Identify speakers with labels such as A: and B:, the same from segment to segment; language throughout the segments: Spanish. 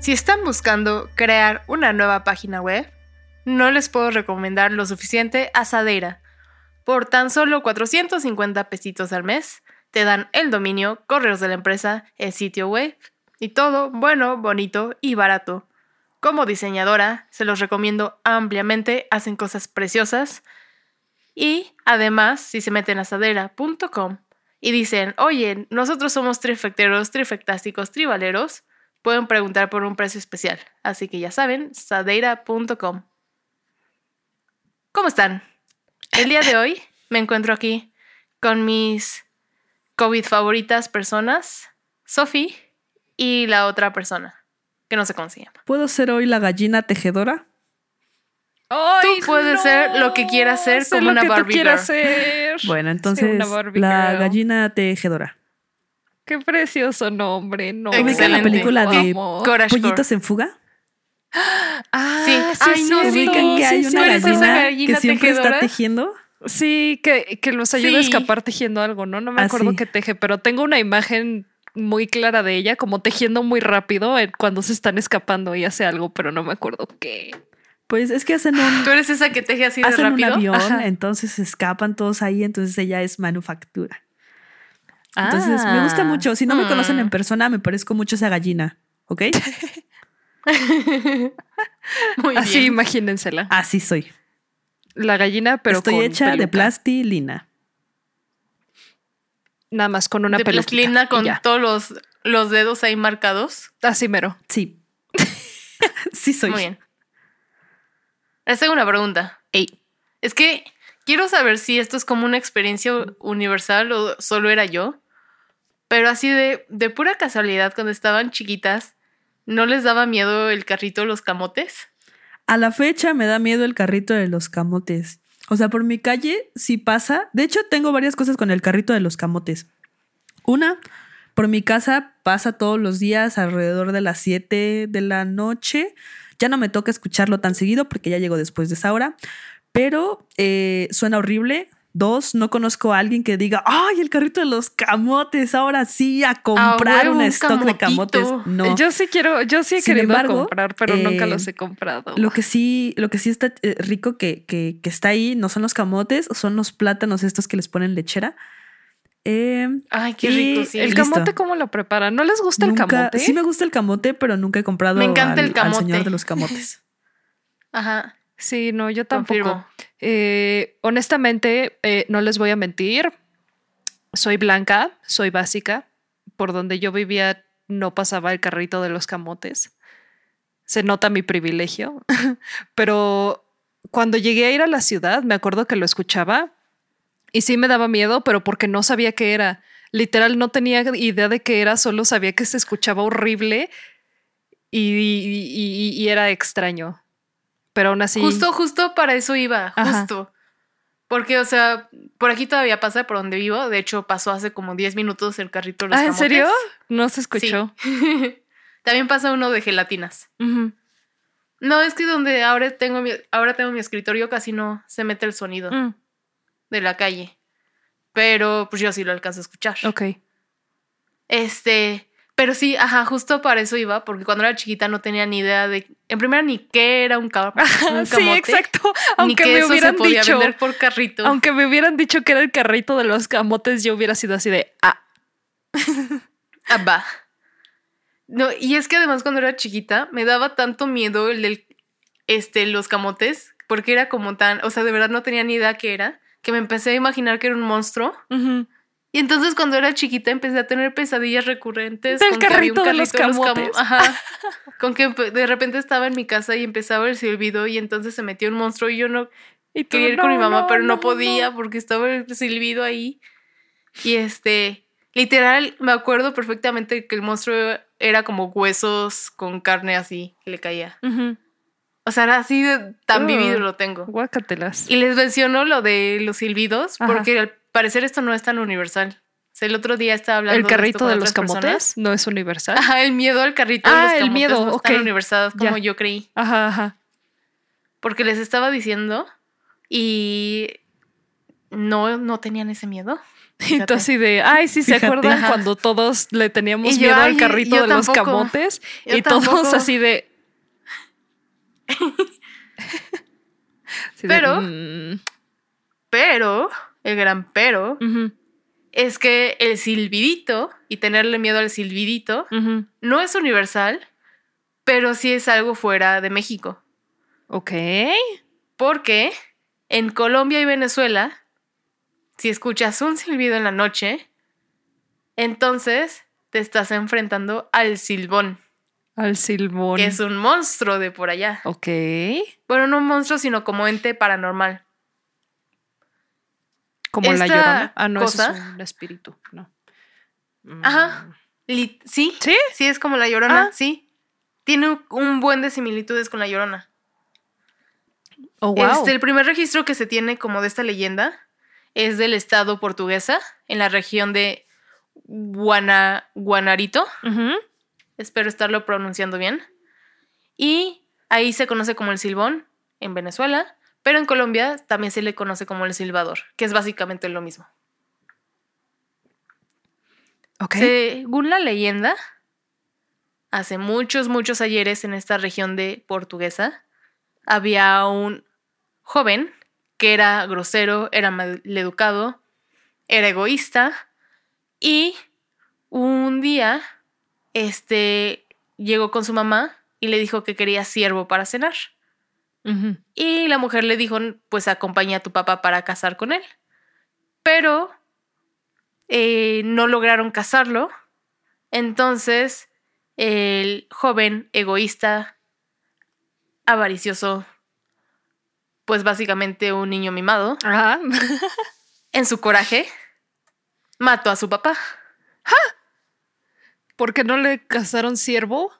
A: Si están buscando crear una nueva página web, no les puedo recomendar lo suficiente a Sadeira. Por tan solo 450 pesitos al mes, te dan el dominio, correos de la empresa, el sitio web y todo bueno, bonito y barato. Como diseñadora, se los recomiendo ampliamente, hacen cosas preciosas. Y además, si se meten a sadera.com y dicen, oye, nosotros somos trifecteros, trifectásticos, tribaleros, pueden preguntar por un precio especial. Así que ya saben, sadeira.com. ¿Cómo están? El día de hoy me encuentro aquí con mis COVID favoritas personas, Sophie y la otra persona, que no sé cómo se llama.
B: ¿Puedo ser hoy la gallina tejedora?
A: Tú puedes ser lo que quieras ser
C: Sé
A: como
C: lo
A: una
C: que tú
A: Barbie
C: quieras
A: girl.
C: ser.
B: Bueno, entonces
C: una Barbie
B: la
C: girl.
B: gallina tejedora.
C: Qué precioso nombre, no.
B: ¿Ubican la
A: Excelente.
B: película de.
A: Coraje.
B: Pollitos en fuga?
C: Ah,
A: Sí. Ay, no, sí.
C: cierto.
B: ¿Ubican que hay
C: sí,
B: una
A: eres
C: sí.
A: esa
B: gallina,
A: gallina
B: que siempre está
A: tejedora?
B: tejiendo?
C: Sí, que, que los ayuda a
A: Sí.
C: escapar tejiendo algo, ¿no? No me
B: Ah,
C: acuerdo
B: sí.
C: qué teje, pero tengo una imagen muy clara de ella, como tejiendo muy rápido eh, cuando se están escapando y hace algo, pero no me acuerdo qué.
B: Pues es que hacen un,
A: Tú eres esa que teje así de
B: hacen un
A: rápido.
B: avión,
C: Ajá.
B: entonces se escapan todos ahí, entonces ella es manufactura. Entonces me
C: Ah.
B: gusta mucho. Si no me
A: Mm.
B: conocen en persona, me parezco mucho a esa gallina. ¿Ok?
A: Muy
C: Así,
A: bien.
C: imagínensela.
B: Así soy.
C: La gallina, pero
B: Estoy
C: con
B: hecha de plastilina.
C: Nada más con una
A: de
C: peluquita.
A: plastilina con todos los, los dedos ahí marcados.
C: Así mero.
B: Sí. sí soy.
A: Muy bien. Les tengo una pregunta.
C: Ey.
A: Es que quiero saber si esto es como una experiencia universal o solo era yo. Pero así de, de pura casualidad, cuando estaban chiquitas, ¿no les daba miedo el carrito de los camotes?
B: A la fecha me da miedo el carrito de los camotes. O sea, por mi calle sí pasa. De hecho, tengo varias cosas con el carrito de los camotes. Una, por mi casa pasa todos los días alrededor de las 7 de la noche. Ya no me toca escucharlo tan seguido porque ya llego después de esa hora. Pero eh, suena horrible. Dos, no conozco a alguien que diga, ay, el carrito de los camotes, ahora sí, a comprar
A: huevo,
B: un
A: un
B: stock de camotes. No.
C: Yo sí quiero, yo sí he
B: Sin
C: querido
B: embargo,
C: comprar, pero nunca
B: eh,
C: los he comprado.
B: Lo que sí, lo que sí está eh, rico que, que- que está ahí no son los camotes, son los plátanos estos que les ponen lechera. Eh,
A: Ay, qué rico, sí.
C: ¿El
B: listo.
C: camote cómo lo preparan? ¿No les gusta el camote?
B: Sí me gusta el camote, pero nunca he comprado
A: Me encanta
B: al,
A: el
B: al
A: camote.
B: señor de los camotes.
A: Ajá,
C: Sí, no, yo tampoco. Eh, honestamente, eh, no les voy a mentir. Soy blanca, soy básica. Por donde yo vivía no pasaba el carrito de los camotes. Se nota mi privilegio. pero cuando llegué a ir a la ciudad, me acuerdo que lo escuchaba y sí me daba miedo, pero porque no sabía qué era. Literal, no tenía idea de qué era, solo sabía que se escuchaba horrible y, y- y- y era extraño. Pero aún así.
A: Justo, justo para eso iba,
C: Ajá.
A: justo. Porque, o sea, por aquí todavía pasa por donde vivo. De hecho, pasó hace como 10 minutos el carrito de los
C: Ah, ¿en serio? No se escuchó.
A: Sí. También pasa uno de gelatinas. No, es que donde ahora tengo mi, ahora tengo mi escritorio casi no se mete el sonido
C: Mm,
A: de la calle. Pero pues yo sí lo alcanzo a escuchar.
C: ok.
A: Este, pero sí, ajá, justo para eso iba, porque cuando era chiquita no tenía ni idea de, en primera ni qué era un, ca- un
C: sí,
A: camote,
C: exacto.
A: ni
C: Aunque
A: que
C: me
A: eso
C: hubieran
A: se podía
C: dicho,
A: vender por carrito.
C: aunque me hubieran dicho que era el carrito de los camotes, yo hubiera sido así de ah.
A: Ah, va. No, y es que además cuando era chiquita me daba tanto miedo el del, este, los camotes, porque era como tan, o sea, de verdad no tenía ni idea qué era, que me empecé a imaginar que era un monstruo. Y entonces cuando era chiquita empecé a tener pesadillas recurrentes
C: Del
A: con que había un
C: carrito de los
A: carrito de los
C: camotes.
A: camo- Ajá. con que de repente estaba en mi casa y empezaba el silbido y entonces se metió un monstruo y yo no
C: Y tú,
A: quería ir con mi mamá,
C: no,
A: pero no,
C: no,
A: podía porque estaba el silbido ahí. Y este, literal, me acuerdo perfectamente que el monstruo era como huesos con carne así que le caía. O sea, era así de tan vivido lo tengo.
C: Guácatelas.
A: Y les menciono lo de los silbidos
C: Ajá.
A: porque al parecer esto no es tan universal. sea, el otro día estaba hablando
C: ¿El
A: de esto
C: carrito
A: con
C: de los
A: personas.
C: camotes no es universal?
A: Ajá, el miedo al carrito de
C: Ah,
A: los
C: el
A: camotes
C: miedo,
A: no es tan universal como
C: Ya.
A: yo creí.
C: Ajá, ajá.
A: Porque les estaba diciendo y no, no tenían ese miedo.
C: Y tú así de, ay, sí, ¿se acuerdan
A: Ajá.
C: cuando todos le teníamos
A: yo,
C: miedo al
A: "Ay,
C: carrito de los camotes?
A: Yo
C: y todos de... Así de,
A: Pero-
C: "Mm".
A: Pero, el gran pero, es que el silbidito y tenerle miedo al silbidito no es universal, pero sí es algo fuera de México.
C: Ok.
A: Porque en Colombia y Venezuela, si escuchas un silbido en la noche, entonces te estás enfrentando al silbón,
C: Al silbón.
A: que es un monstruo de por allá.
C: Ok.
A: Bueno, no un monstruo, sino como ente paranormal.
C: Como la llorona. Ah, no,
A: cosa-
C: eso es un espíritu. No. Mm.
A: Ajá. Li- ¿Sí?
C: ¿Sí?
A: Sí, es como la llorona,
C: Ah.
A: sí. Tiene un- buen de similitudes con la llorona.
C: Oh, wow.
A: Este, el primer registro que se tiene como de esta leyenda es del estado portuguesa, en la región de Guana, Guanarito. Espero estarlo pronunciando bien. Y ahí se conoce como el silbón en Venezuela, pero en Colombia también se le conoce como el silbador, que es básicamente lo mismo.
C: Ok.
A: Según la leyenda, hace muchos, muchos ayeres en esta región de Portuguesa, había un joven que era grosero, era maleducado, era egoísta y un día este llegó con su mamá y le dijo que quería siervo para cenar. Y la mujer le dijo, pues acompaña a tu papá para casar con él. Pero eh, no lograron casarlo. Entonces, el joven egoísta, avaricioso, pues básicamente un niño mimado,
C: Ajá.
A: en su coraje, mató a su papá.
C: ¿Por qué no le casaron siervo?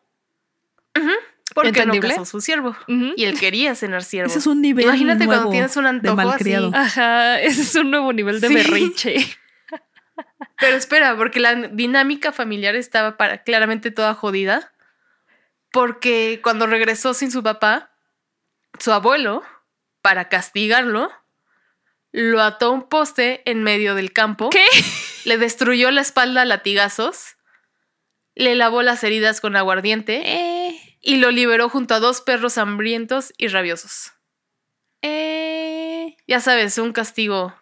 A: Porque
C: ¿Entendible?
A: no casó su siervo. Y él quería cenar siervo.
B: Ese es un nivel
A: Imagínate cuando
B: nuevo
A: tienes un
B: de
A: antojo
B: malcriado.
A: así.
C: Ajá, ese es un nuevo nivel de
A: Sí.
C: berrinche.
A: Pero espera, porque la dinámica familiar estaba para, claramente toda jodida. Porque cuando regresó sin su papá, su abuelo, para castigarlo, lo ató a un poste en medio del campo.
C: ¿Qué?
A: Le destruyó la espalda a latigazos. Le lavó las heridas con aguardiente.
C: Eh,
A: Y lo liberó junto a dos perros hambrientos y rabiosos.
C: eh.
A: Ya sabes, un castigo,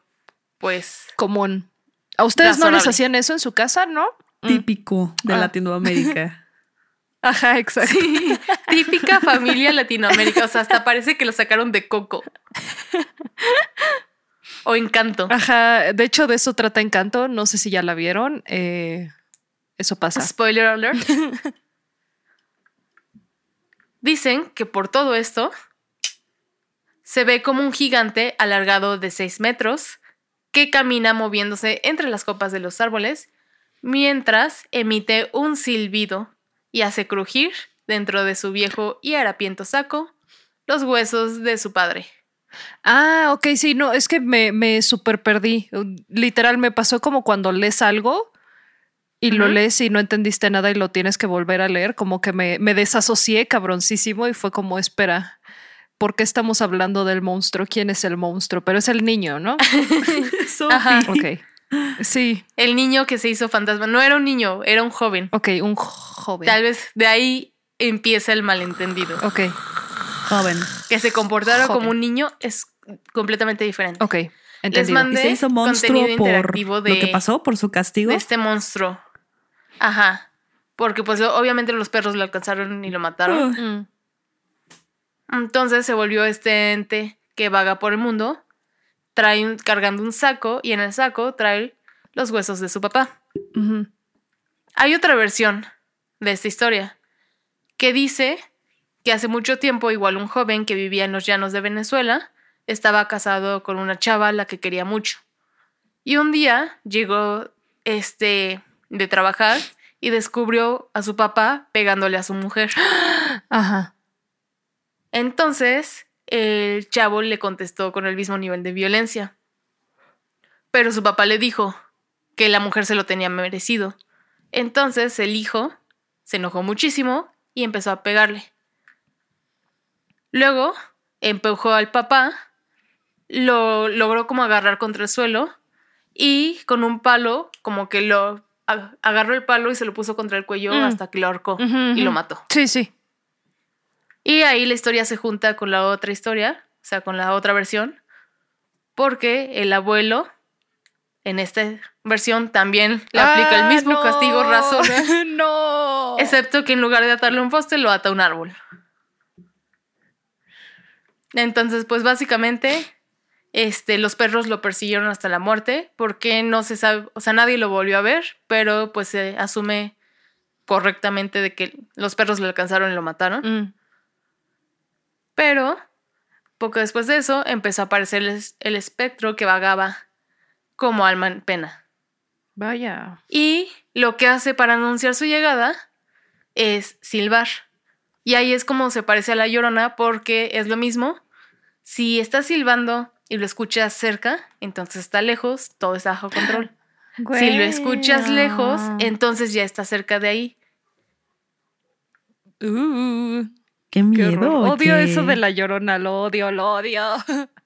A: pues.
C: Común. ¿A ustedes no les hacían eso en su casa, no?
B: Típico de
C: Ah.
B: Latinoamérica.
C: Ajá, exacto.
A: Sí, típica familia Latinoamérica. O sea, hasta parece que lo sacaron de Coco. O Encanto.
C: Ajá, de hecho, de eso trata Encanto. No sé si ya la vieron. Eh, eso pasa.
A: Spoiler alert. Dicen que por todo esto se ve como un gigante alargado de 6 metros que camina moviéndose entre las copas de los árboles mientras emite un silbido y hace crujir dentro de su viejo y harapiento saco los huesos de su padre.
C: Ah, ok, sí, no, es que me, me super perdí. Literal, me pasó como cuando lees algo y lo lees y no entendiste nada y lo tienes que volver a leer, como que me, me desasocié cabroncísimo y fue como, espera, ¿por qué estamos hablando del monstruo? ¿Quién es el monstruo? Pero es el niño, ¿no?
A: Ajá.
C: Ok. Sí,
A: El niño que se hizo fantasma no era un niño, era un joven.
C: ok, un joven.
A: Tal vez de ahí empieza el malentendido.
C: Ok,
B: Joven.
A: Que se comportara
C: Joven.
A: como un niño es completamente diferente.
C: ok, entendido.
A: mandé-
B: Y se hizo monstruo
A: contenido
B: por
A: interactivo de-
B: lo que pasó, por su castigo.
A: De este monstruo. Ajá. Porque pues obviamente los perros lo alcanzaron y lo mataron.
C: Mm.
A: Entonces se volvió este ente que vaga por el mundo, trae un- cargando un saco y en el saco trae los huesos de su papá. Hay otra versión de esta historia que dice que hace mucho tiempo igual un joven que vivía en los llanos de Venezuela estaba casado con una chava a la que quería mucho. Y un día llegó este de trabajar y descubrió a su papá pegándole a su mujer.
C: Ajá.
A: Entonces, el chavo le contestó con el mismo nivel de violencia. Pero su papá le dijo, que la mujer se lo tenía merecido. Entonces el hijo se enojó muchísimo y empezó a pegarle. Luego empujó al papá, lo logró como agarrar contra el suelo y con un palo como que lo agarró el palo y se lo puso contra el cuello
C: Mm.
A: hasta que lo ahorcó y lo mató.
C: Sí, sí.
A: Y ahí la historia se junta con la otra historia, o sea, con la otra versión, porque el abuelo en esta versión también le aplica el
C: Ah,
A: mismo
C: no.
A: castigo raso,
C: no.
A: excepto que en lugar de atarle un poste lo ata a un árbol. Entonces, pues básicamente, este, los perros lo persiguieron hasta la muerte, porque no se sabe, o sea, nadie lo volvió a ver, pero pues se asume correctamente de que los perros lo alcanzaron y lo mataron.
C: Mm.
A: Pero poco después de eso empezó a aparecer el, el espectro que vagaba como alma en pena.
C: Vaya.
A: Y lo que hace para anunciar su llegada es silbar. Y ahí es como se parece a la llorona porque es lo mismo. Si estás silbando y lo escuchas cerca, entonces está lejos, todo está bajo control. Si lo escuchas lejos, entonces ya está cerca de ahí.
C: Uh,
B: Qué miedo.
C: Odio eso de la llorona, lo odio, lo odio.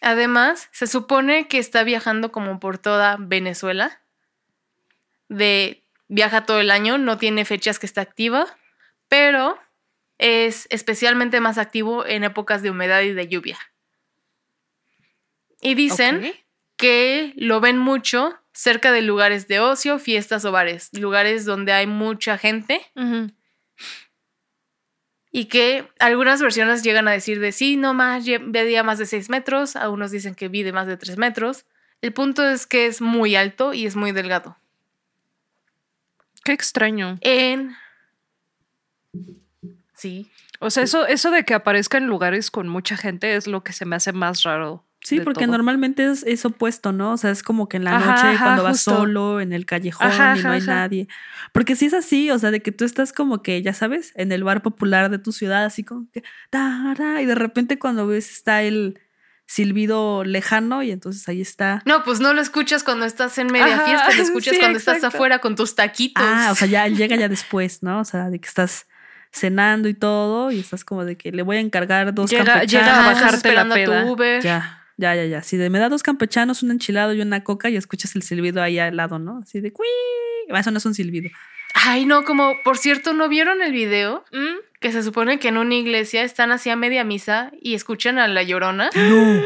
A: Además, se supone que está viajando como por toda Venezuela. De viaja todo el año, no tiene fechas que está activa, pero es especialmente más activo en épocas de humedad y de lluvia. Y dicen que lo ven mucho cerca de lugares de ocio, fiestas o bares, lugares donde hay mucha gente y que algunas versiones llegan a decir de sí, no más, medía más de 6 metros, algunos dicen que mide más de 3 metros. El punto es que es muy alto y es muy delgado.
C: Qué extraño.
A: En... Sí.
C: O sea, eso, eso de que aparezca en lugares con mucha gente es lo que se me hace más raro.
B: Sí, porque
C: todo.
B: normalmente es, es opuesto, ¿no? O sea, es como que en la
C: Ajá,
B: noche,
C: ajá,
B: cuando vas
C: justo.
B: solo, en el callejón
C: Ajá,
B: y no
C: ajá,
B: hay
C: ajá.
B: nadie. Porque si es así, o sea, de que tú estás como que, ya sabes, en el bar popular de tu ciudad, así como que, y de repente cuando ves está el silbido lejano y entonces ahí está.
A: No, pues no lo escuchas cuando estás en media
C: Ajá,
A: fiesta, lo escuchas
C: sí,
A: cuando estás afuera con tus taquitos.
B: Ah, o sea, ya llega ya después, ¿no? O sea, de que estás cenando y todo y estás como de que le voy a encargar dos
C: Llega-
B: campechanos.
C: llega a
A: Ajá, estás
C: bajarte la
A: esperando a tu
C: peda.
A: Uber.
B: Ya, ya, ya, ya. Si de- me da dos campechanos, un enchilado y una coca y escuchas el silbido ahí al lado, ¿no? Así de ¡cuí! Eso no es un silbido.
A: Ay, no, como, por cierto, ¿no vieron el video?
C: Mm.
A: Que se supone que en una iglesia están así a media misa y escuchan a la llorona.
B: No.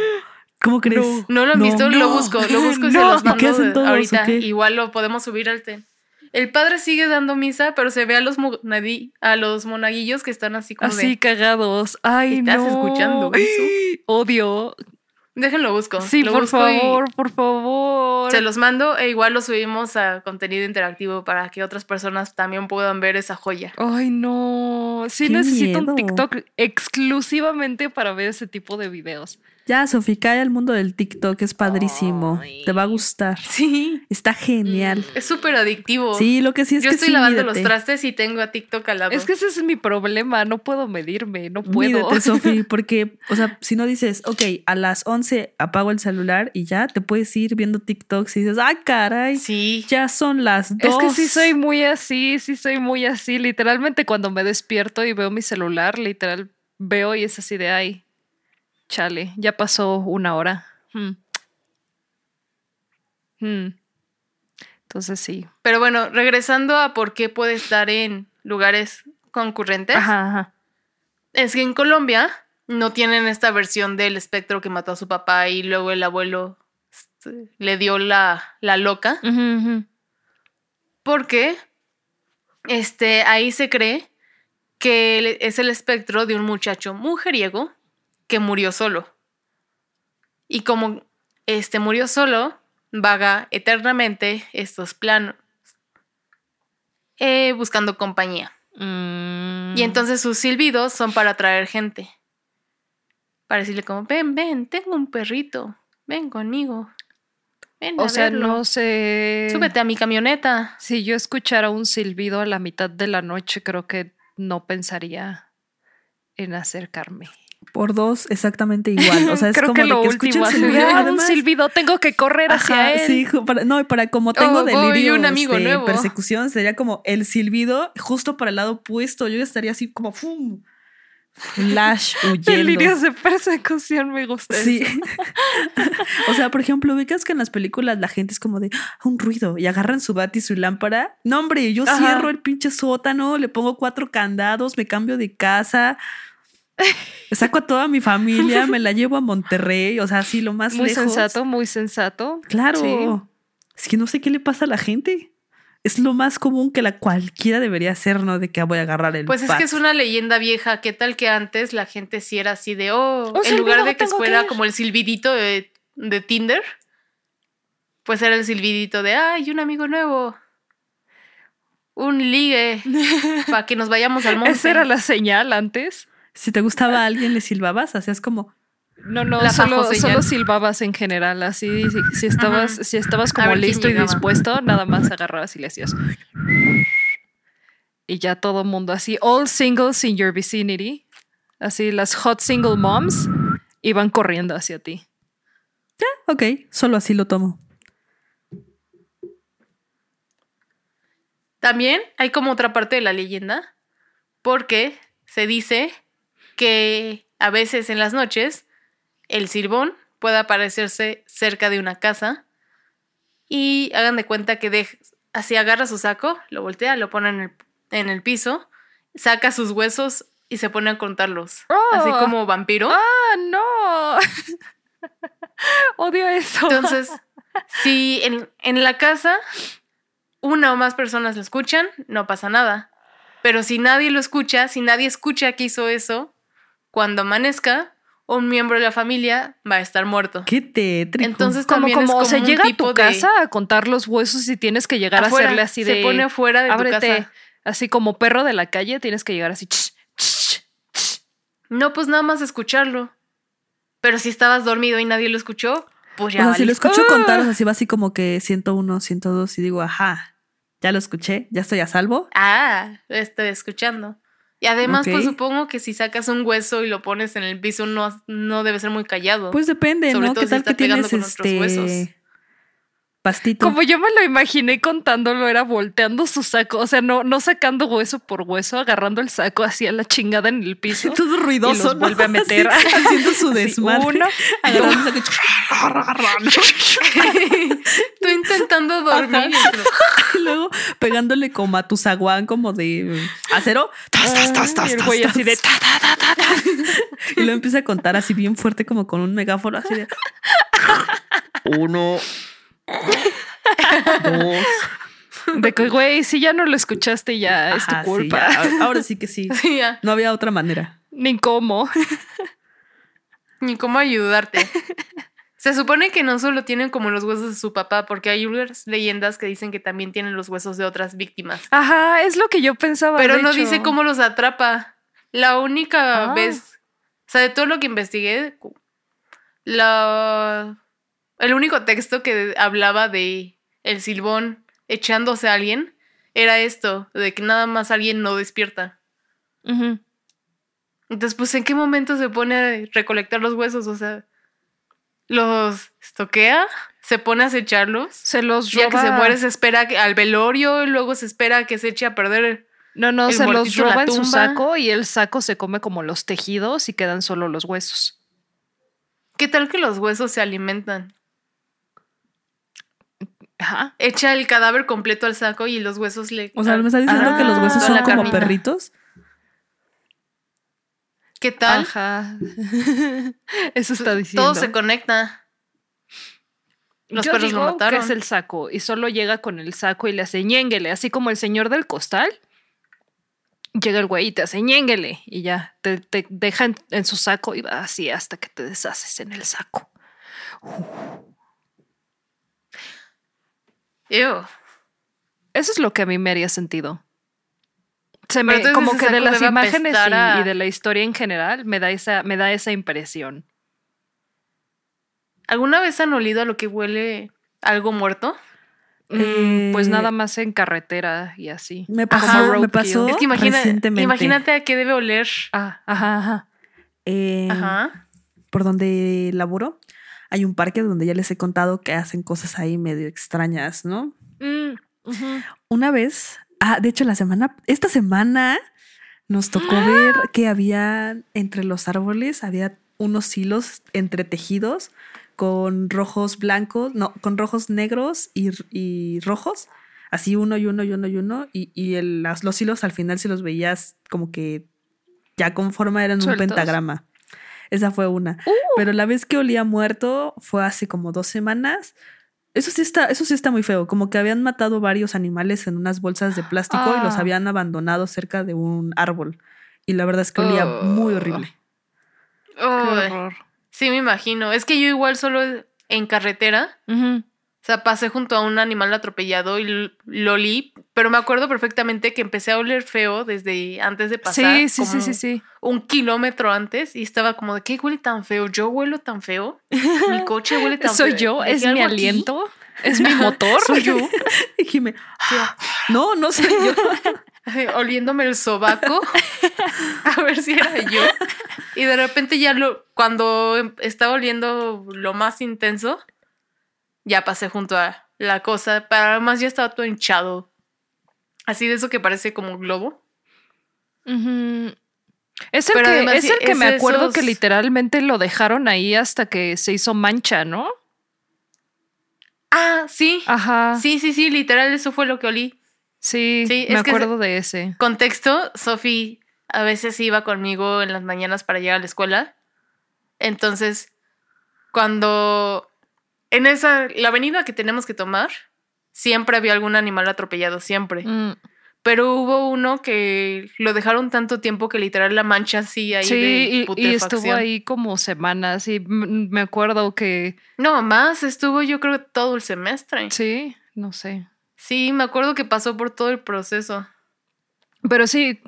B: ¿Cómo crees?
A: ¿No lo han
B: No.
A: visto? Lo busco, lo busco y se los
B: ¿Y qué
A: mando
B: hacen todos,
A: ahorita. Igual lo podemos subir al ten. El padre sigue dando misa, pero se ve a los, monadi- a los monaguillos que están así como
C: Así
A: de...
C: cagados. Ay,
A: ¿Estás
C: no.
A: escuchando eso?
C: Odio.
A: Déjenlo busco.
C: Sí,
A: Lo
C: por
A: busco y
C: favor, por favor.
A: Se los mando e igual lo subimos a contenido interactivo para que otras personas también puedan ver esa joya.
C: Ay, no. Sí
B: Qué
C: necesito
B: miedo.
C: un TikTok exclusivamente para ver ese tipo de videos.
B: Ya, Sofi, cae al mundo del TikTok, es padrísimo.
C: Ay.
B: Te va a gustar.
A: Sí,
B: Está genial.
A: es súper adictivo.
B: Sí, lo que sí es
A: Yo
B: que
A: estoy
B: sí,
A: lavando los trastes y tengo a TikTok al lado.
C: Es que ese es mi problema. No puedo medirme. No puedo.
B: Mídete, Sofi, porque, o sea, si no dices, ok, a las 11 apago el celular y ya te puedes ir viendo TikToks y dices, ah, caray,
A: Sí.
B: ya son las dos.
C: Es que sí soy muy así, sí soy muy así. Literalmente cuando me despierto y veo mi celular, literal veo y es así de ay, chale, ya pasó una hora. Hmm. Hmm. Entonces sí.
A: Pero bueno, regresando a por qué puede estar en lugares concurrentes,
C: Ajá, ajá.
A: es que en Colombia no tienen esta versión del espectro que mató a su papá y luego el abuelo este, le dio la, la loca, porque este, ahí se cree que es el espectro de un muchacho mujeriego que murió solo. Y como este murió solo, vaga eternamente estos planos, eh, buscando compañía.
C: Mm.
A: Y entonces sus silbidos son para atraer gente. Para decirle como, ven, ven, tengo un perrito, ven conmigo. Ven a
C: O sea,
A: verlo.
C: no sé.
A: Súbete a mi camioneta.
C: Si yo escuchara un silbido a la mitad de la noche, creo que no pensaría en acercarme.
B: Por dos exactamente igual. O sea, es
C: Creo
B: como
C: que
B: de
C: lo
B: que
C: último,
B: escucho el
C: así,
B: silbido.
C: "Ah, un
B: además-
C: silbido, tengo que correr hacia
B: Ajá,
C: él.
B: sí, ju- para- no, y para como tengo
A: Oh,
B: delirio
A: un amigo
B: de
A: nuevo.
B: persecución, sería como el silbido justo para el lado opuesto. Yo estaría así como ¡fum! flash huyendo.
C: Delirios de persecución me gusta.
B: Sí. o sea, por ejemplo, ubicas que en las películas la gente es como de "Ah, un ruido y agarran su bat y su lámpara. No, hombre, yo
C: Ajá.
B: cierro el pinche sótano, le pongo cuatro candados, me cambio de casa. Saco a toda mi familia, me la llevo a Monterrey, o sea, así lo más
C: Muy
B: lejos.
C: sensato, muy sensato.
B: Claro.
C: Sí.
B: Es que no sé qué le pasa a la gente. Es lo más común que la cualquiera debería hacer, ¿no? De que voy a agarrar el
A: Pues es que es una leyenda vieja. ¿Qué tal que antes la gente sí era así de, oh, en lugar de que fuera como el silbidito de, de Tinder, pues era el silbidito de, ay, un amigo nuevo. Un ligue para que nos vayamos al monte.
C: Esa era la señal antes.
B: Si te gustaba a alguien, le silbabas, hacías como.
C: No, no,
A: La
C: solo, solo silbabas en general. Así, si, si estabas,
A: Ajá.
C: si estabas como listo y dispuesto, nada más agarrabas y le hacías. Y ya todo mundo así, all singles in your vicinity, así las hot single moms iban corriendo hacia ti.
B: Ok, solo así lo tomo.
A: También hay como otra parte de la leyenda, porque se dice que a veces en las noches el silbón puede aparecerse cerca de una casa y hagan de cuenta que dej- así agarra su saco, lo voltea, lo pone en el, en el piso, saca sus huesos y se pone a contarlos, así
C: Oh.
A: como vampiro.
C: ¡Ah, no! Odio eso.
A: Entonces, si en, en la casa una o más personas lo escuchan, no pasa nada. Pero si nadie lo escucha, si nadie escucha que hizo eso, cuando amanezca, un miembro de la familia va a estar muerto.
B: Qué tétrico.
A: Entonces
C: como,
A: también es
C: como se llega a tu
A: de-
C: casa a contar los huesos y tienes que llegar
A: afuera,
C: a hacerle así de.
A: se pone afuera de tu
C: ábrete.
A: casa.
C: Así como perro de la calle, tienes que llegar así. ch, ch, ch.
A: No, pues nada más escucharlo. Pero si estabas dormido y nadie lo escuchó, pues ya
B: o sea, si lo escucho
C: ¡Ah!
B: contar, o sea, así va así como que 101, 102 y digo, ajá, ya lo escuché, ya estoy a salvo.
A: Ah, lo estoy escuchando. Y además, pues supongo que si sacas un hueso y lo pones en el piso, no, no debe ser muy callado.
B: Pues depende,
A: Sobre
B: ¿no?
A: todo
B: ¿Qué
A: si
B: tal
A: está
B: que tienes
A: pegando con otros
B: este
A: huesos.
B: Pastito?
C: Como yo me lo imaginé contándolo, era volteando su saco. O sea, no, no sacando hueso por hueso, agarrando el saco hacia la chingada en el piso.
B: Todo ruidoso,
C: y los
B: ¿no?
C: vuelve a meter.
B: Así, haciendo su
C: Así,
B: desmadre.
C: uno,
B: Agarrando el saco.
A: Tú intentando dormir.
B: y luego pegándole como a tu zaguán como de acero. Tas,
C: y el
B: tas,
C: güey
B: tas.
C: así de ta, ta, ta, ta, ta.
B: Y luego empieza a contar así bien fuerte como con un megáfono así de uno, dos.
C: De que, güey, si ya no lo escuchaste, ya es tu
B: sí,
C: culpa.
B: Ahora sí que sí.
A: Sí, ya.
B: No había otra manera.
C: Ni cómo.
A: Ni cómo ayudarte. Se supone que no solo tienen como los huesos de su papá, porque hay unas leyendas que dicen que también tienen los huesos de otras víctimas.
C: Ajá, es lo que yo pensaba.
A: Pero
C: de
A: no
C: hecho.
A: dice cómo los atrapa. La única
C: Ah.
A: vez, o sea, de todo lo que investigué, la, el único texto que hablaba de el silbón echándose a alguien era esto, de que nada más alguien no despierta. Entonces, pues, ¿en qué momento se pone a recolectar los huesos? O sea, los estoquea, se pone a acecharlos.
C: Se los
A: Ya
C: roba.
A: que se muere, se espera que- al velorio, y luego se espera que se eche a perder.
C: No, no, se los
A: en
C: roba en su saco y el saco se come como los tejidos y quedan solo los huesos.
A: ¿Qué tal que los huesos se alimentan?
C: Ajá.
A: Echa el cadáver completo al saco y los huesos le.
B: O sea, me está diciendo que los huesos
C: Ah,
B: son como
A: carnita.
B: perritos.
A: ¿Qué tal?
C: Ajá. Eso está diciendo.
A: Todo se conecta. Los
C: Yo
A: perros
C: digo
A: lo mataron.
C: que es el saco y solo llega con el saco y le hace ñénguele, así como el señor del costal. Llega el güey y te hace ñénguele y ya te, te deja en, en su saco y va así hasta que te deshaces en el saco.
A: Ew.
C: Eso es lo que a mí me haría sentido. Se me,
A: entonces
C: como que de las imágenes y,
A: a-
C: y de la historia en general me da esa, me da esa impresión.
A: ¿Alguna vez han olido a lo que huele algo muerto?
C: Mm, pues
B: Eh,
C: nada más en carretera y así.
B: Me pasó, me
C: roadkill.
B: pasó
A: Es que imagina,
B: recientemente.
A: imagínate a qué debe oler.
C: Ah, ajá, ajá.
B: eh,
A: Ajá.
B: por donde laboro, hay un parque donde ya les he contado que hacen cosas ahí medio extrañas, ¿no?
C: Mm.
B: Una vez, ah, de hecho la semana, esta semana nos tocó ver que había entre los árboles, había unos hilos entretejidos con rojos blancos, no, con rojos negros y, y rojos, así uno y uno y uno y uno, y, y el- los hilos al final si los veías como que ya con forma eran un pentagrama. Esa fue una.
C: Uh.
B: Pero la vez que olía muerto fue hace como dos semanas. Eso sí está, eso sí está muy feo. Como que habían matado varios animales en unas bolsas de plástico y los
C: Ah.
B: habían abandonado cerca de un árbol. Y la verdad es que olía
C: Oh.
B: muy horrible.
C: Qué
A: Uy,
C: horror.
A: sí, me imagino. Es que yo igual solo en carretera, o sea, pasé junto a un animal atropellado y lo olí, pero me acuerdo perfectamente que empecé a oler feo desde antes de pasar.
C: Sí, sí, sí,
A: como
C: sí, sí.
A: Un kilómetro antes y estaba como de, ¿qué huele tan feo? ¿Yo huelo tan feo? ¿Mi coche huele tan
C: ¿Soy
A: feo?
C: yo?
A: ¿Dejé
C: ¿Es mi
A: aquí?
C: aliento? ¿Es mi motor?
A: ¿Soy yo?
B: Y Jime, no, no soy yo.
A: oliéndome el sobaco a ver si era yo. Y de repente ya lo, cuando estaba oliendo lo más intenso, ya pasé junto a la cosa, pero además ya estaba todo hinchado. Así de eso que parece como un globo.
C: Es el
A: Pero
C: que,
A: además
C: es el que
A: es
C: me acuerdo
A: esos-
C: que literalmente lo dejaron ahí hasta que se hizo mancha, ¿no?
A: Ah, sí.
C: Ajá.
A: Sí, sí, sí, literal, eso fue lo que olí.
C: Sí,
A: Sí,
C: me
A: es que
C: acuerdo de ese.
A: Contexto, Sofi a veces iba conmigo en las mañanas para llegar a la escuela. Entonces, cuando en esa, la avenida que tenemos que tomar, siempre había algún animal atropellado, siempre.
C: Mm,
A: Pero hubo uno que lo dejaron tanto tiempo que literal la mancha así ahí
C: Sí,
A: de
C: y- estuvo ahí como semanas y me acuerdo que
A: No, más, estuvo yo creo todo el semestre.
C: sí, no sé.
A: Sí, me acuerdo que pasó por todo el proceso.
C: Pero sí,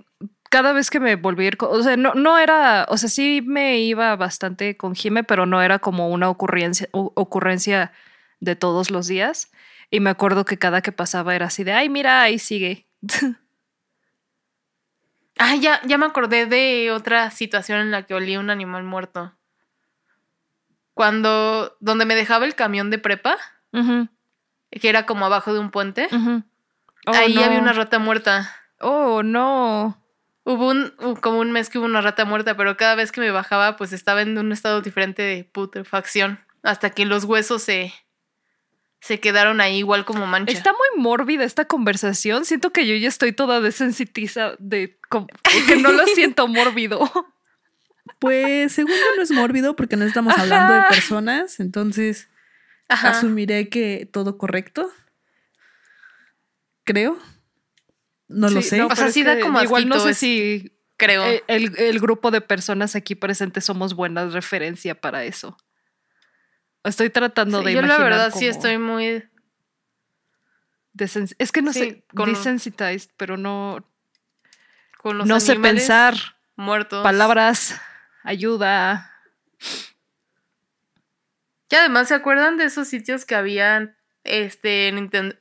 C: cada vez que me volví a ir, o sea, no, no era, o sea, sí me iba bastante con Jime, pero no era como una ocurrencia, ocurrencia de todos los días. Y me acuerdo que cada que pasaba era así de, ay, mira, ahí sigue.
A: Ah, ya, ya me acordé de otra situación en la que olí un animal muerto. Cuando, donde me dejaba el camión de prepa, que era como abajo de un puente.
C: Oh,
A: ahí
C: no.
A: había una rata muerta.
C: Oh, no.
A: Hubo un, como un mes que hubo una rata muerta, pero cada vez que me bajaba, pues estaba en un estado diferente de putrefacción. Hasta que los huesos se, se quedaron ahí igual como mancha.
C: Está muy mórbida esta conversación. Siento que yo ya estoy toda desensitiza de como- que no lo siento mórbido.
B: Pues según yo no es mórbido porque no estamos hablando de personas, entonces
A: Ajá.
B: asumiré que todo correcto. Creo. No lo sé.
C: no,
A: O sea, sí da como
C: Igual no sé
A: es-
C: si
A: creo.
C: el, el grupo de personas aquí presentes somos buena referencia para eso. Estoy tratando
A: Sí,
C: de
A: yo la
C: imaginar
A: verdad sí estoy muy...
C: Es que no
A: Sí,
C: sé,
A: con-
C: desensitized, pero no,
A: Con los
C: no sé pensar.
A: muertos.
C: Palabras, ayuda.
A: Que además se acuerdan de esos sitios que habían este en internet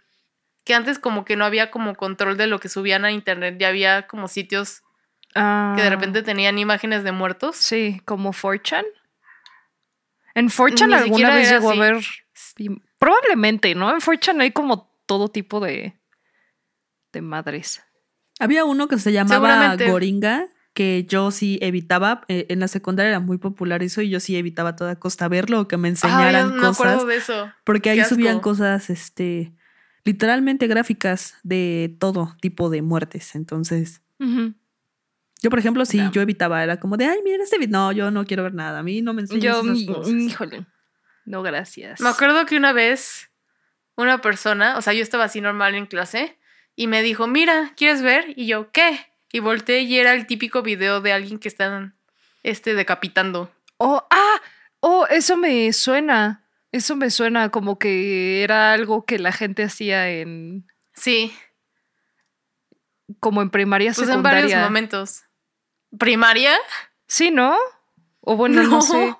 A: que antes como que no había como control de lo que subían a internet, ya había como sitios que de
C: Ah,
A: repente tenían imágenes de muertos.
C: Sí, como 4chan. En 4chan
A: Ni
C: alguna vez
A: era
C: llegó
A: así.
C: a ver. Probablemente, ¿no? En 4chan hay como todo tipo de. de madres.
B: Había uno que se llamaba. Goringa, que yo sí evitaba. eh, en la secundaria era muy popular eso y yo sí evitaba a toda costa verlo o que me enseñaran
A: acuerdo
B: cosas.
A: de eso.
B: Porque ahí subían cosas, este, literalmente gráficas de todo tipo de muertes. Entonces. Yo, por ejemplo, si
C: Ya.
B: yo evitaba, era como de, ay, mira este video. No, yo no quiero ver nada. A mí no me enseñes
C: Yo,
B: esas
C: mi-
B: cosas.
C: híjole. No, gracias.
A: Me acuerdo que una vez una persona, o sea, yo estaba así normal en clase y me dijo, "Mira, ¿quieres ver?" Y yo, "¿Qué?" Y volteé y era el típico video de alguien que están este decapitando.
C: Oh, ah, oh, eso me suena. Eso me suena como que era algo que la gente hacía en.
A: Sí,
C: como en primaria,
A: pues en varios momentos. ¿Primaria?
C: Sí, ¿no? O bueno, no,
A: No.
C: sé.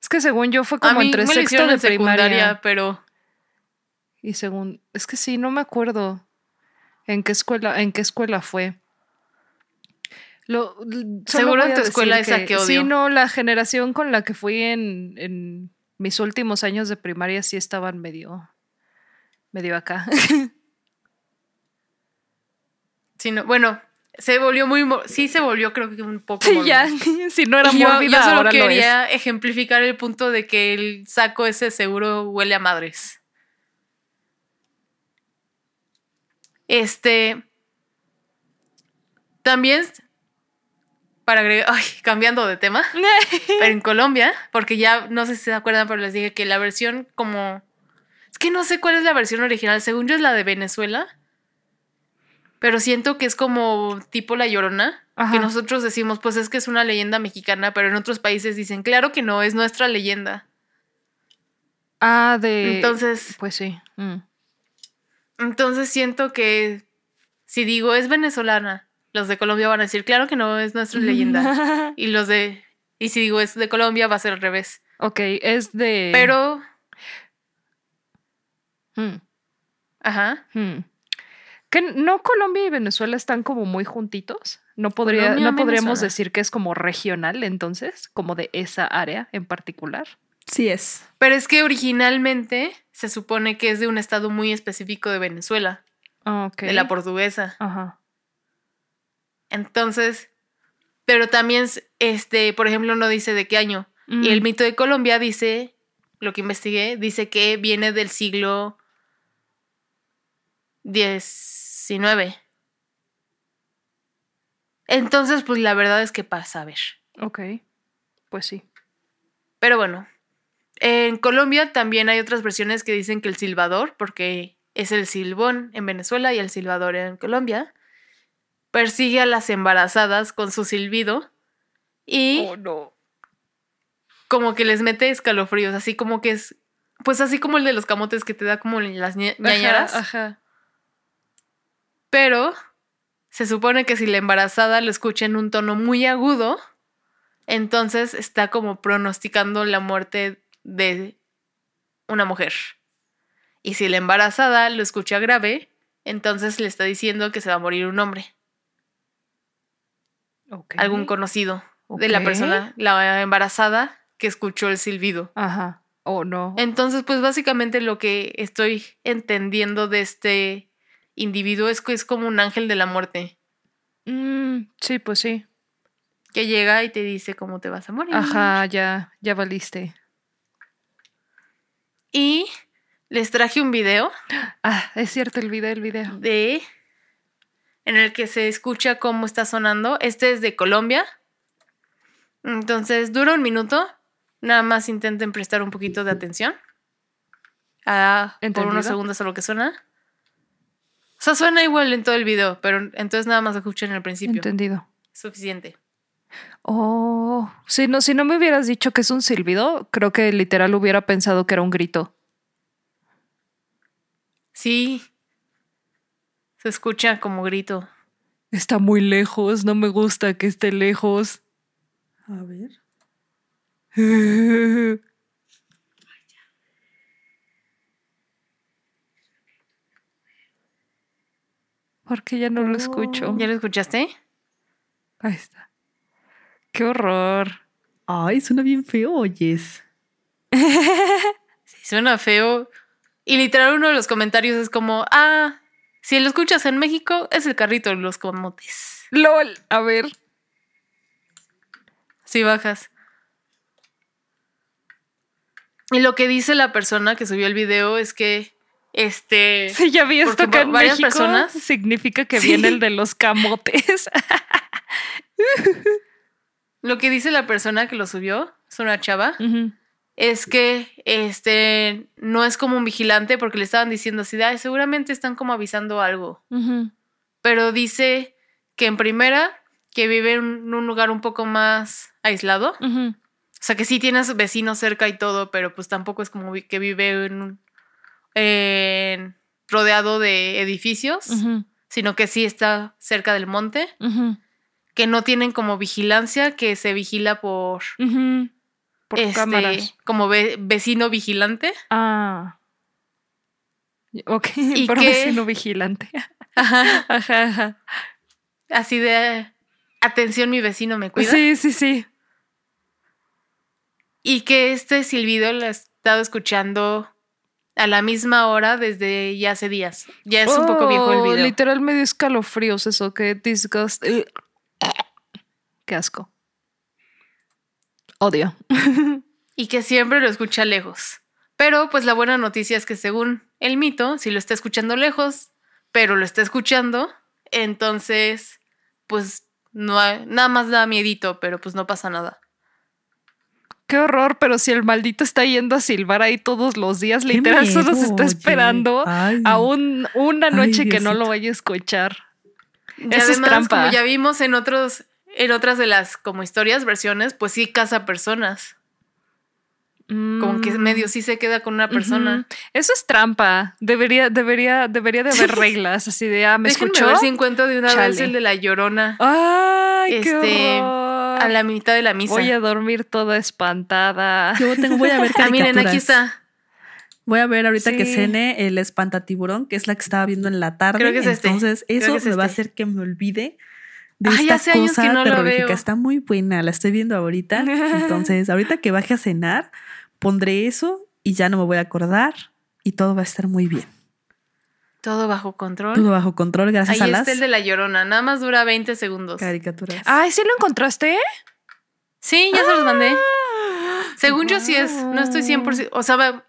C: Es que según yo fue como entre
A: me
C: sexto de
A: en secundaria,
C: primaria
A: pero
C: y según es que sí, no me acuerdo en qué escuela, en qué escuela fue. Lo,
A: Seguro en tu escuela esa que odio.
C: Sí, no, la generación con la que fui en, en mis últimos años de primaria sí estaban medio, medio acá.
A: Sí, no, bueno, se volvió muy... Sí se volvió creo que un poco...
C: Sí, ya. Si no era
A: yo,
C: mórbida,
A: yo solo
C: ahora lo es.
A: quería ejemplificar el punto de que el saco ese seguro huele a madres. Este. También. Para agregar. Ay, cambiando de tema. Pero en Colombia, porque ya no sé si se acuerdan, pero les dije que la versión como. Es que no sé cuál es la versión original. Según yo es la de Venezuela. Pero siento que es como tipo la llorona.
C: Ajá.
A: Que nosotros decimos, pues es que es una leyenda mexicana, pero en otros países dicen, claro que no, es nuestra leyenda.
C: Ah, de.
A: Entonces,
C: Pues sí. mm.
A: entonces siento que si digo es venezolana, los de Colombia van a decir, claro que no, es nuestra leyenda. y los de. Y si digo es de Colombia, va a ser al revés.
C: ok, es de.
A: Pero.
C: Mm,
A: Ajá.
C: mm. ¿Que no Colombia y Venezuela están como muy juntitos? ¿No, podría,
A: Colombia,
C: ¿no podríamos
A: Venezuela.
C: decir que es como regional entonces? Como de esa área en particular.
B: Sí es.
A: Pero es que originalmente se supone que es de un estado muy específico de Venezuela,
C: Ah,
A: de la portuguesa.
C: Ajá.
A: Entonces, pero también, este, por ejemplo, no dice de qué año. Y el
C: Mm.
A: mito de Colombia dice, lo que investigué, dice que viene del siglo XIX. Entonces, pues la verdad es que pasa a ver.
C: Ok. Pues sí.
A: Pero bueno, en Colombia también hay otras versiones que dicen que el silbador, porque es el silbón en Venezuela y el silbador en Colombia, persigue a las embarazadas con su silbido y
C: Oh, no.
A: como que les mete escalofríos, así como que es, pues así como el de los camotes que te da como las ña- ñañaras,
C: Ajá, ajá.
A: Pero se supone que si la embarazada lo escucha en un tono muy agudo, entonces está como pronosticando la muerte de una mujer. Y si la embarazada lo escucha grave, entonces le está diciendo que se va a morir un hombre, algún conocido de la persona, la embarazada que escuchó el silbido.
C: Ajá. Oh, no.
A: Entonces, pues básicamente lo que estoy entendiendo de este individuo es es como un ángel de la muerte,
C: Mm, sí, pues sí.
A: que llega y te dice cómo te vas a morir.
C: Ajá, ya, ya valiste.
A: Y les traje un video
C: Ah, es cierto el video, el video.
A: de en el que se escucha cómo está sonando. Este es de Colombia. Entonces, dura un minuto. Nada más intenten prestar un poquito de atención. Ah, por unos segundos a lo que suena. O sea, suena igual en todo el video, pero entonces nada más escuchen al principio.
C: Entendido.
A: Suficiente.
C: Oh, si no, si no me hubieras dicho que es un silbido, creo que literal hubiera pensado que era un grito.
A: Sí. Se escucha como grito.
C: Está muy lejos, no me gusta que esté lejos.
B: A ver.
C: Porque ya no lo escucho.
A: ¿Ya lo escuchaste?
C: Ahí está. Qué horror.
B: Ay, suena bien feo, oyes.
A: Sí, suena feo. Y literal uno de los comentarios es como, ah, si lo escuchas en México, es el carrito de los camotes.
C: LOL. A ver.
A: Si bajas. Y lo que dice la persona que subió el video es que, este...
C: Sí, ya vi esto acá en
A: varias
C: México.
A: personas-
C: Significa que
A: Sí.
C: viene el de los camotes.
A: Lo que dice la persona que lo subió, es una chava, es que este no es como un vigilante porque le estaban diciendo así, "Ay, seguramente están como avisando algo. Pero dice que en primera, que vive en un lugar un poco más aislado. O sea, que sí tienes vecinos cerca y todo, pero pues tampoco es como que vive en un- rodeado de edificios, sino que sí está cerca del monte, que no tienen como vigilancia, que se vigila por.
C: Por
A: este,
C: cámaras.
A: como ve- vecino vigilante.
C: Ah. Ok,
A: ¿Y
C: por vecino vigilante.
A: Ajá.
C: Ajá, ajá.
A: Así de... atención, mi vecino me cuida.
C: Sí, sí, sí.
A: Y que este silbido lo he estado escuchando a la misma hora desde ya hace días. Ya es un poco viejo el
C: Oh,
A: video.
C: Literal me dio escalofríos eso, que disgust. Qué asco. Odio.
A: Y que siempre lo escucha lejos. Pero pues la buena noticia es que según el mito, si lo está escuchando lejos, pero lo está escuchando, entonces pues no hay- nada más da miedito, pero pues no pasa nada.
C: Qué horror, pero si el maldito está yendo a silbar ahí todos los días, literal solo se está esperando
B: Ay.
C: a un, una
B: Ay,
C: noche que no lo vaya a escuchar.
A: Y
C: Eso es
A: además,
C: trampa.
A: como ya vimos en otros, en otras de las como historias, versiones, pues sí caza personas. Como que
C: Mm,
A: medio sí se queda con una persona.
C: Eso es trampa. Debería, debería, debería de haber reglas así de, ah, ¿me
A: Déjenme
C: escuchó?
A: ver si encuentro de una vez el de la llorona
C: Ay,
A: Este,
C: qué horror.
A: A la mitad de la misa.
C: Voy a dormir toda espantada.
B: Yo tengo, voy a ver
A: Ah,
B: caricaturas.
A: miren, aquí está.
B: Voy a ver ahorita que cene el espantatiburón, que es la que estaba viendo en la tarde.
A: Creo que es este.
B: Entonces, eso
A: que es
B: me va a
A: este.
B: hacer que me olvide de
A: Ay,
B: esta
A: hace años
B: cosa
A: que no lo
B: terrorífica.
A: veo.
B: Está muy buena, la estoy viendo ahorita. Entonces, ahorita que baje a cenar, pondré eso y ya no me voy a acordar y todo va a estar muy bien.
A: Todo bajo control.
B: Todo bajo control gracias
A: Ahí
B: a las
A: está el de la llorona. Nada más dura 20 segundos.
B: caricaturas.
C: Ay, ¿sí lo encontraste?
A: Sí, ya se los mandé. Según yo sí es. No estoy 100%. O sea,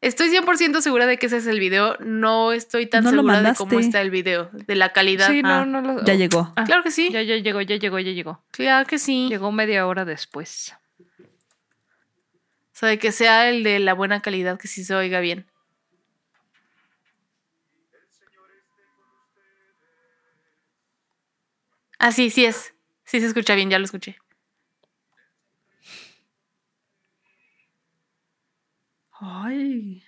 A: estoy 100% segura de que ese es el video. No estoy tan
B: No
A: segura de cómo está el video. De la calidad.
C: Sí,
B: Ah,
C: no, no lo.
B: ya llegó.
C: Ah,
A: Claro que sí.
C: Ya, ya llegó, ya llegó, ya llegó.
A: Claro que sí.
C: Llegó media hora después.
A: O sea, de que sea el de la buena calidad, que sí se oiga bien. Ah, sí, sí es. Sí se escucha bien, ya lo escuché.
B: Ay.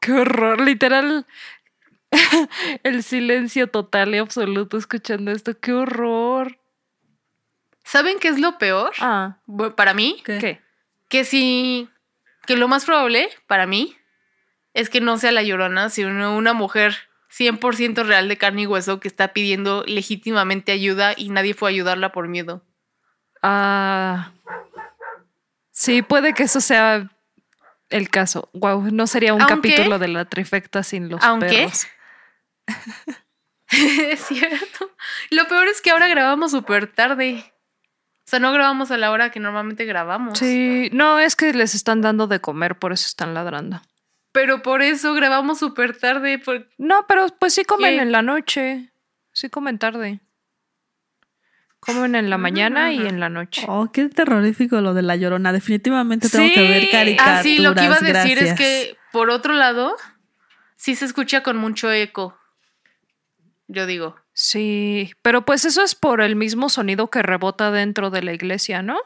C: Qué horror, literal. El silencio total y absoluto escuchando esto. Qué horror.
A: ¿Saben qué es lo peor?
C: Ah,
A: Para mí,
B: ¿Qué?
C: ¿qué?
A: que si. Que lo más probable, para mí, es que no sea la llorona, sino una mujer 100% real de carne y hueso que está pidiendo legítimamente ayuda y nadie fue a ayudarla por miedo.
C: Ah. Sí, puede que eso sea el caso. Wow, no sería un
A: Aunque-
C: capítulo de la trifecta sin los
A: Aunque-
C: perros.
A: es cierto. Lo peor es que ahora grabamos súper tarde. O sea, no grabamos a la hora que normalmente grabamos.
C: Sí, no, es que les están dando de comer, por eso están ladrando.
A: Pero por eso grabamos súper tarde. por-
C: No, pero pues sí comen
A: ¿Qué?
C: en la noche. Sí comen tarde. Comen en la mañana y en la noche.
B: Oh, qué terrorífico lo de la llorona. Definitivamente tengo
C: Sí.
B: que ver caricaturas.
A: Ah, sí, lo que iba a decir es que, por otro lado, sí se escucha con mucho eco. Yo digo.
C: Sí, pero pues eso es por el mismo sonido que rebota dentro de la iglesia, ¿no?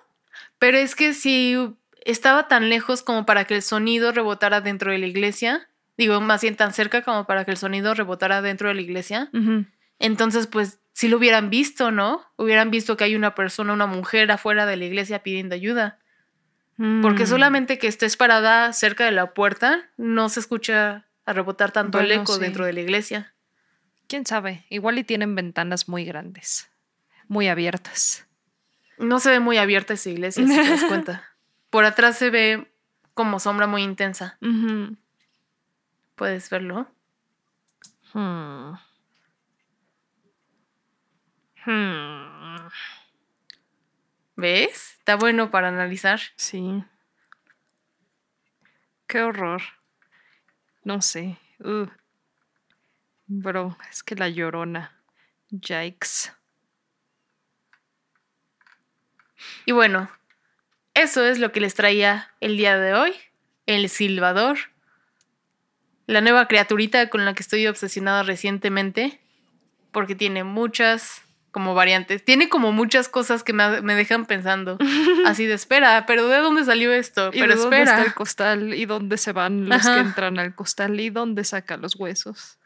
A: Pero es que si estaba tan lejos como para que el sonido rebotara dentro de la iglesia, digo, más bien tan cerca como para que el sonido rebotara dentro de la iglesia, entonces pues si lo hubieran visto, ¿no? Hubieran visto que hay una persona, una mujer afuera de la iglesia pidiendo ayuda. Porque
C: Mm.
A: solamente que estés parada cerca de la puerta, no se escucha a rebotar tanto el eco
C: sí.
A: dentro de la iglesia.
C: ¿Quién sabe? Igual y tienen ventanas muy grandes, muy abiertas.
A: No se ve muy abierta esa iglesia, si te das cuenta. Por atrás se ve como sombra muy intensa. Puedes verlo.
C: Hmm. Hmm.
A: ¿Ves? Está bueno para analizar.
C: Sí. Qué horror. No sé. Uh. Bro, es que la llorona. Yikes.
A: Y bueno, eso es lo que les traía el día de hoy. El silbador. La nueva criaturita con la que estoy obsesionada recientemente. Porque tiene muchas como variantes. Tiene como muchas cosas que me, me dejan pensando. Así de espera, pero ¿de dónde salió esto?
C: ¿Y
A: Pero
C: de dónde está
A: espera.
C: el costal? ¿Y dónde se van los
A: Ajá.
C: que entran al costal? ¿Y dónde saca los huesos?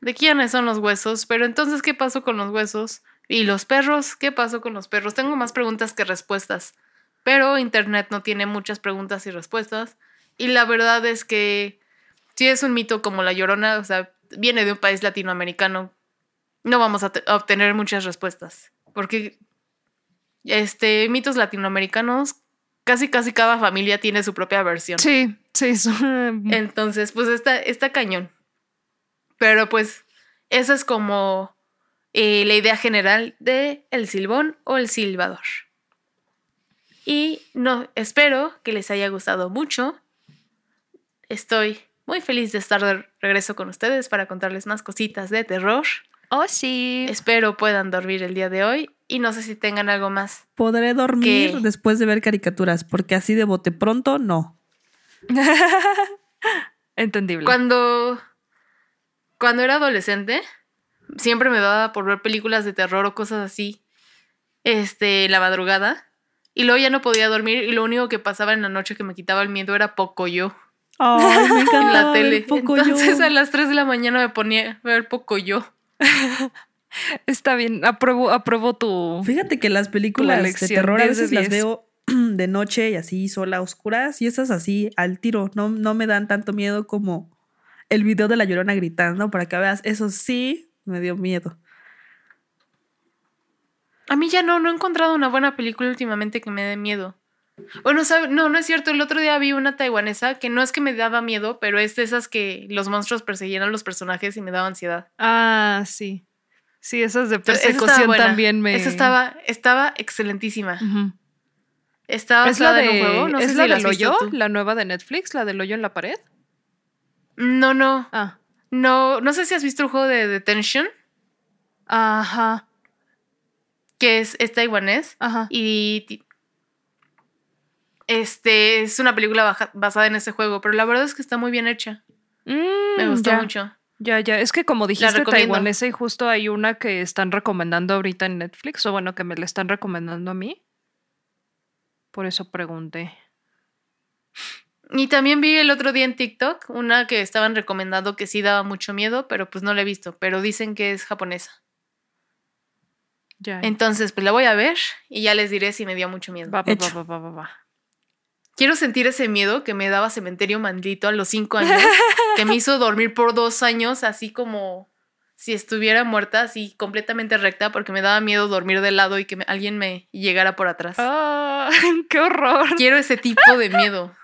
A: ¿De quiénes son los huesos? Pero entonces, ¿qué pasó con los huesos? ¿Y los perros? ¿Qué pasó con los perros? Tengo más preguntas que respuestas. Pero Internet no tiene muchas preguntas y respuestas. Y la verdad es que si es un mito como la llorona, o sea, viene de un país latinoamericano, no vamos a obtener muchas respuestas. Porque este, mitos latinoamericanos, casi casi cada familia tiene su propia versión.
C: Sí, sí. son-
A: Entonces, pues está, está cañón. Pero pues, esa es como eh, la idea general de el silbón o el silbador. Y no, espero que les haya gustado mucho. Estoy muy feliz de estar de regreso con ustedes para contarles más cositas de terror.
C: Oh, sí.
A: Espero puedan dormir el día de hoy y no sé si tengan algo más.
B: Podré dormir después de ver caricaturas, porque así de bote pronto, no.
C: Entendible.
A: Cuando, cuando era adolescente, siempre me daba por ver películas de terror o cosas así, este, la madrugada. Y luego ya no podía dormir y lo único que pasaba en la noche que me quitaba el miedo era Pocoyo
B: me
A: en la tele.
B: Pocoyo.
A: Entonces a las 3 de la mañana me ponía a ver Pocoyo.
C: Está bien, apruebo, apruebo tu.
B: Fíjate que las películas de terror a
C: 10 de
B: veces las
C: 10.
B: veo de noche y así sola, a oscuras, y esas así al tiro. No, no me dan tanto miedo como el video de la llorona gritando, para que veas, eso sí me dio miedo.
A: A mí ya no, no he encontrado una buena película últimamente que me dé miedo. Bueno, sabe- no, no es cierto. El otro día vi una taiwanesa que no es que me daba miedo, pero es de esas que los monstruos perseguían a los personajes y me daba ansiedad.
C: Ah, sí. Sí, esas de persecución también me.
A: Esa estaba, estaba excelentísima. Estaba
C: ¿Es la
A: en
C: de,
A: un juego. No
C: ¿es
A: sé
C: la
A: si
C: del hoyo? ¿La nueva de Netflix? ¿La del hoyo en la pared?
A: No, no.
C: Ah.
A: No, no sé si has visto el juego de Detention,
C: Ajá.
A: Que es, es taiwanés.
C: Ajá.
A: Y este es una película baja- basada en ese juego, pero la verdad es que está muy bien hecha. Me
C: Mm,
A: gustó
C: ya.
A: mucho.
C: Ya, ya. Es que como dijiste taiwanesa y justo hay una que están recomendando ahorita en Netflix, o bueno, que me la están recomendando a mí. Por eso pregunté.
A: Y también vi el otro día en TikTok una que estaban recomendando que sí daba mucho miedo, pero pues no la he visto, pero dicen que es japonesa.
C: Ya.
A: Entonces, pues la voy a ver y ya les diré si me dio mucho miedo.
C: Va, va, va,
B: Hecho.
C: va, va, va, va.
A: Quiero sentir ese miedo que me daba Cementerio Maldito a los cinco años, que me hizo dormir por dos años, así como si estuviera muerta, así completamente recta, porque me daba miedo dormir de lado y que me- alguien me llegara por atrás.
C: Ah, ¡Qué horror!
A: Quiero ese tipo de miedo.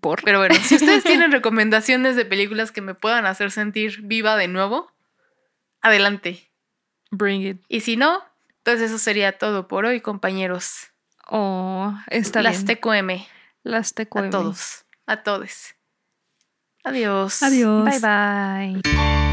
C: Por.
A: Pero bueno, si ustedes tienen recomendaciones de películas que me puedan hacer sentir viva de nuevo, adelante.
C: Bring it.
A: Y si no, pues eso sería todo por hoy, compañeros.
C: Oh, está
A: Las
C: bien.
A: TQM.
C: Las TQM.
A: A todos. A todos. Adiós.
B: Adiós.
C: Bye bye.